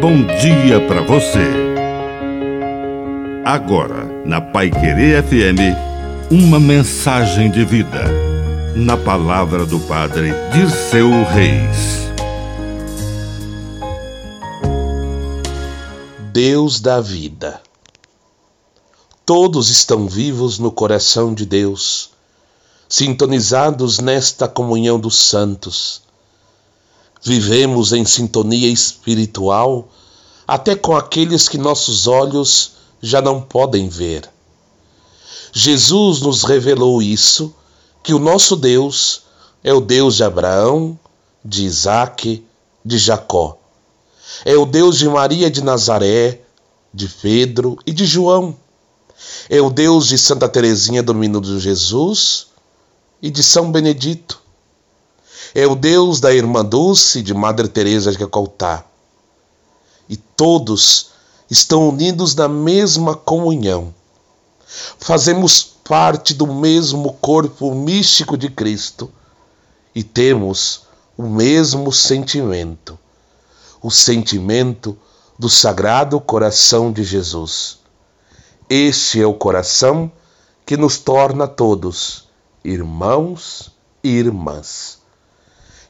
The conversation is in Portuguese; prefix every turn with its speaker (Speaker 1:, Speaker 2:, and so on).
Speaker 1: bom dia para você. Agora, na Pai Querer FM, uma mensagem de vida. Na palavra do Padre Dirceu Reis.
Speaker 2: Deus da vida. Todos estão vivos no coração de Deus, sintonizados nesta comunhão dos santos Vivemos em sintonia espiritual até com aqueles que nossos olhos já não podem ver. Jesus nos revelou isso, que o nosso Deus é o Deus de Abraão, de Isaac, de Jacó. É o Deus de Maria de Nazaré, de Pedro e de João. É o Deus de Santa Teresinha do Menino Jesus e de São Benedito é o Deus da Irmã Dulce de Madre Teresa de Calcutá. E todos estão unidos na mesma comunhão. Fazemos parte do mesmo corpo místico de Cristo e temos o mesmo sentimento, o sentimento do Sagrado Coração de Jesus. Este é o coração que nos torna todos irmãos e irmãs.